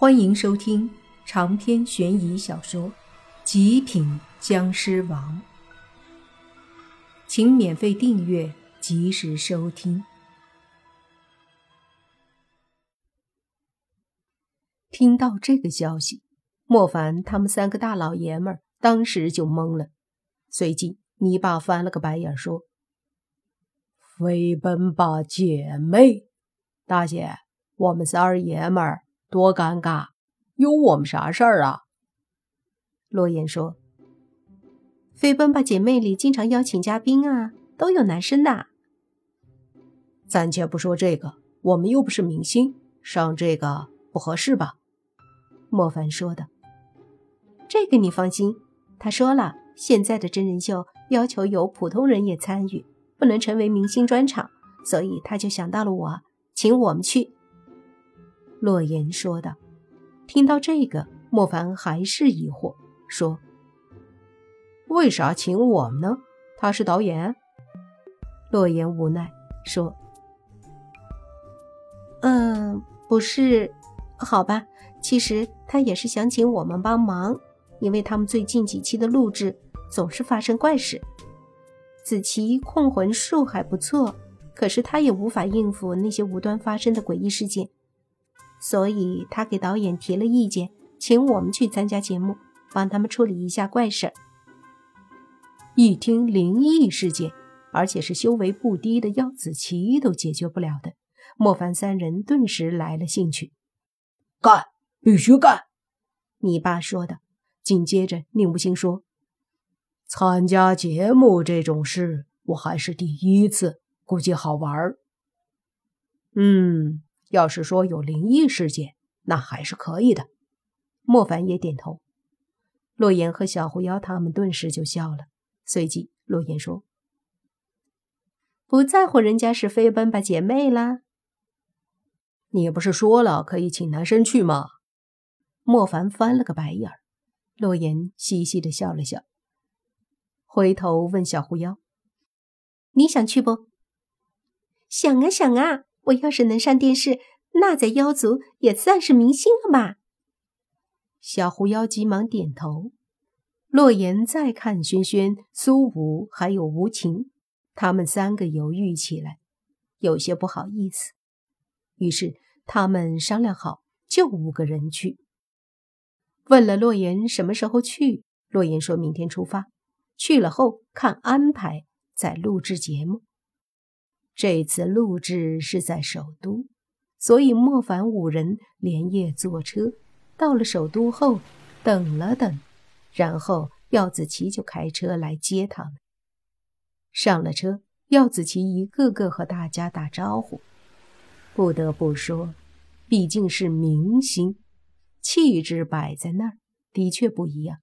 欢迎收听长篇悬疑小说《极品僵尸王》，请免费订阅，及时收听。听到这个消息，莫凡他们三个大老爷们儿当时就懵了。随即，泥巴翻了个白眼，说：“飞奔吧，姐妹，大姐，我们仨儿爷们儿。”多尴尬，有我们啥事儿啊？洛言说：“飞奔吧姐妹里经常邀请嘉宾啊，都有男生的。暂且不说这个，我们又不是明星，上这个不合适吧？”莫凡说的。这个你放心，他说了，现在的真人秀要求有普通人也参与，不能成为明星专场，所以他就想到了我，请我们去。洛言说道：“听到这个，莫凡还是疑惑，说：‘为啥请我们呢？他是导演。’洛言无奈说：‘嗯，不是，好吧。其实他也是想请我们帮忙，因为他们最近几期的录制总是发生怪事。子琪控魂术还不错，可是他也无法应付那些无端发生的诡异事件。’”所以他给导演提了意见，请我们去参加节目，帮他们处理一下怪事儿。一听灵异事件，而且是修为不低的耀子琪都解决不了的，莫凡三人顿时来了兴趣。干，必须干！你爸说的。紧接着，宁无心说：“参加节目这种事，我还是第一次，估计好玩儿。”嗯。要是说有灵异事件，那还是可以的。莫凡也点头。洛言和小狐妖他们顿时就笑了。随即，洛言说：“不在乎人家是飞奔吧姐妹啦？你不是说了可以请男生去吗？”莫凡翻了个白眼儿。洛言嘻嘻的笑了笑，回头问小狐妖：“你想去不？”“想啊想啊。”我要是能上电视，那在妖族也算是明星了吧？小狐妖急忙点头。洛言再看轩轩、苏武还有吴情，他们三个犹豫起来，有些不好意思。于是他们商量好，就五个人去。问了洛言什么时候去，洛言说明天出发，去了后看安排再录制节目。这次录制是在首都，所以莫凡五人连夜坐车到了首都后，等了等，然后耀子琪就开车来接他们。上了车，耀子琪一个个和大家打招呼。不得不说，毕竟是明星，气质摆在那儿，的确不一样。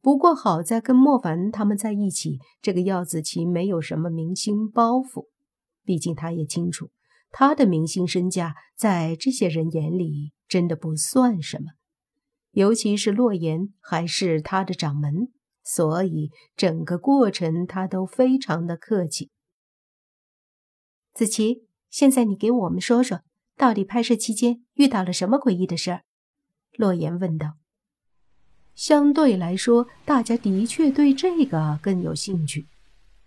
不过好在跟莫凡他们在一起，这个耀子琪没有什么明星包袱。毕竟他也清楚，他的明星身价在这些人眼里真的不算什么，尤其是洛言还是他的掌门，所以整个过程他都非常的客气。子琪，现在你给我们说说，到底拍摄期间遇到了什么诡异的事儿？洛言问道。相对来说，大家的确对这个更有兴趣。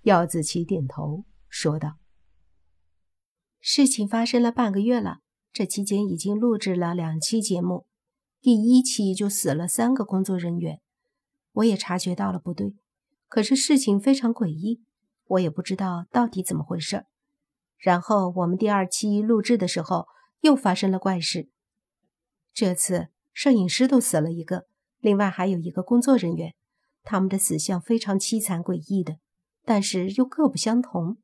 姚子琪点头说道。事情发生了半个月了，这期间已经录制了两期节目，第一期就死了三个工作人员，我也察觉到了不对，可是事情非常诡异，我也不知道到底怎么回事。然后我们第二期录制的时候又发生了怪事，这次摄影师都死了一个，另外还有一个工作人员，他们的死相非常凄惨诡异的，但是又各不相同。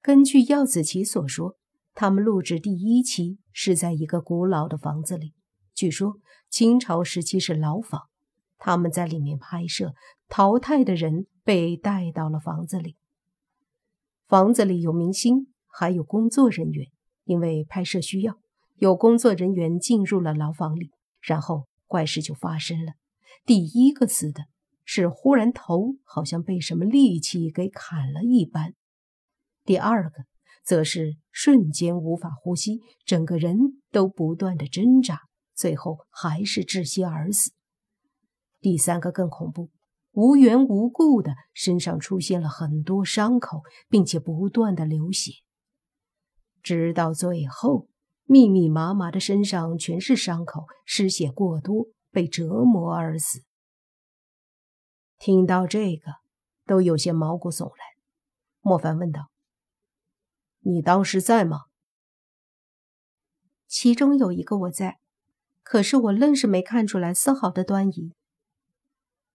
根据耀子琪所说，他们录制第一期是在一个古老的房子里，据说清朝时期是牢房，他们在里面拍摄，淘汰的人被带到了房子里。房子里有明星，还有工作人员，因为拍摄需要，有工作人员进入了牢房里，然后怪事就发生了。第一个死的是忽然头好像被什么利器给砍了一般。第二个则是瞬间无法呼吸，整个人都不断的挣扎，最后还是窒息而死。第三个更恐怖，无缘无故的身上出现了很多伤口，并且不断的流血，直到最后密密麻麻的身上全是伤口，失血过多，被折磨而死。听到这个，都有些毛骨悚然。莫凡问道。你当时在吗？其中有一个我在，可是我愣是没看出来丝毫的端倪。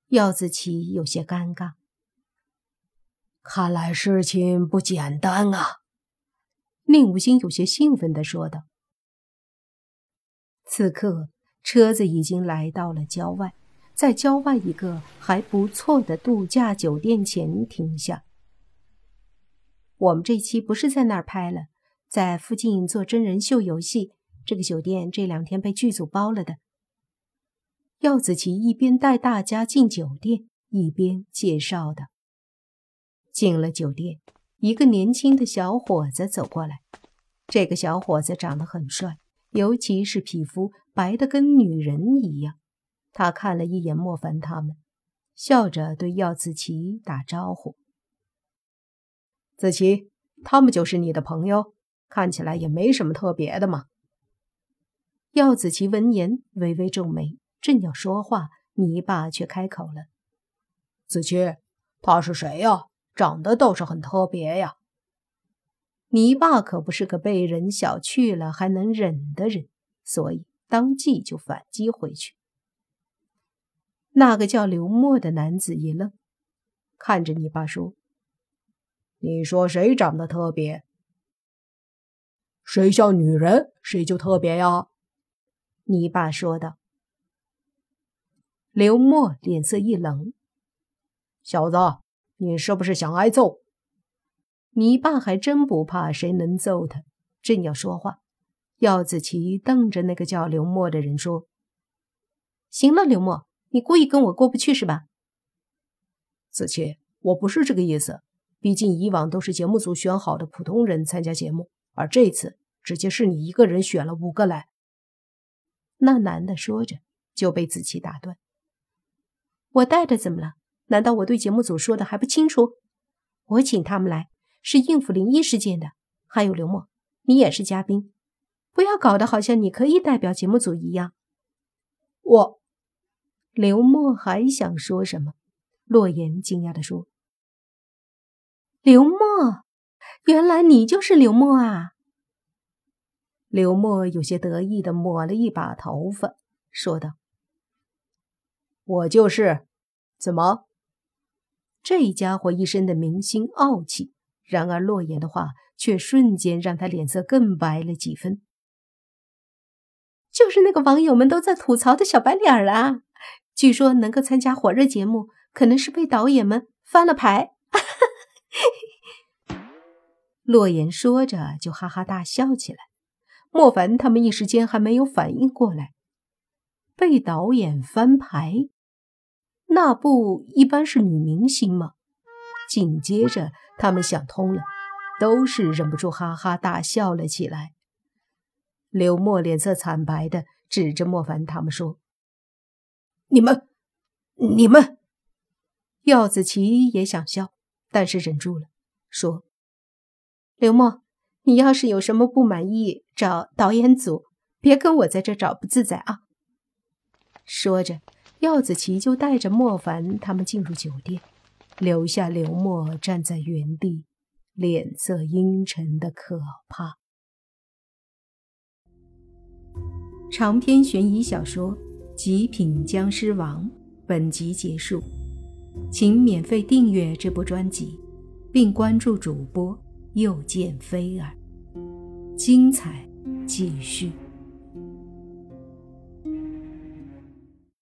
耀子琪有些尴尬，看来事情不简单啊。宁无心有些兴奋的说道。此刻，车子已经来到了郊外，在郊外一个还不错的度假酒店前停下。我们这期不是在那儿拍了，在附近做真人秀游戏。这个酒店这两天被剧组包了的。耀子琪一边带大家进酒店，一边介绍的。进了酒店，一个年轻的小伙子走过来。这个小伙子长得很帅，尤其是皮肤白的跟女人一样。他看了一眼莫凡他们，笑着对耀子琪打招呼。子琪，他们就是你的朋友，看起来也没什么特别的嘛。耀子琪闻言微微皱眉，正要说话，泥巴却开口了：“子琪，他是谁呀？长得倒是很特别呀。”泥巴可不是个被人小觑了还能忍的人，所以当即就反击回去。那个叫刘默的男子一愣，看着泥巴说。你说谁长得特别？谁像女人，谁就特别呀？你爸说道。刘默脸色一冷：“小子，你是不是想挨揍？”你爸还真不怕谁能揍他。正要说话，耀子琪瞪着那个叫刘默的人说：“行了，刘默，你故意跟我过不去是吧？”子琪，我不是这个意思。毕竟以往都是节目组选好的普通人参加节目，而这次直接是你一个人选了五个来。那男的说着就被子琪打断：“我带的怎么了？难道我对节目组说的还不清楚？我请他们来是应付灵异事件的。还有刘默，你也是嘉宾，不要搞得好像你可以代表节目组一样。”我，刘默还想说什么？洛言惊讶地说。刘默，原来你就是刘默啊！刘默有些得意的抹了一把头发，说道：“我就是。怎么？这家伙一身的明星傲气，然而洛言的话却瞬间让他脸色更白了几分。就是那个网友们都在吐槽的小白脸啊！据说能够参加火热节目，可能是被导演们翻了牌。”洛言说着，就哈哈大笑起来。莫凡他们一时间还没有反应过来，被导演翻牌，那不一般是女明星吗？紧接着，他们想通了，都是忍不住哈哈大笑了起来。刘默脸色惨白的指着莫凡他们说：“你们，你们！”耀子琪也想笑，但是忍住了，说。刘默，你要是有什么不满意，找导演组，别跟我在这找不自在啊！说着，耀子琪就带着莫凡他们进入酒店，留下刘默站在原地，脸色阴沉的可怕。长篇悬疑小说《极品僵尸王》本集结束，请免费订阅这部专辑，并关注主播。又见飞儿，精彩继续。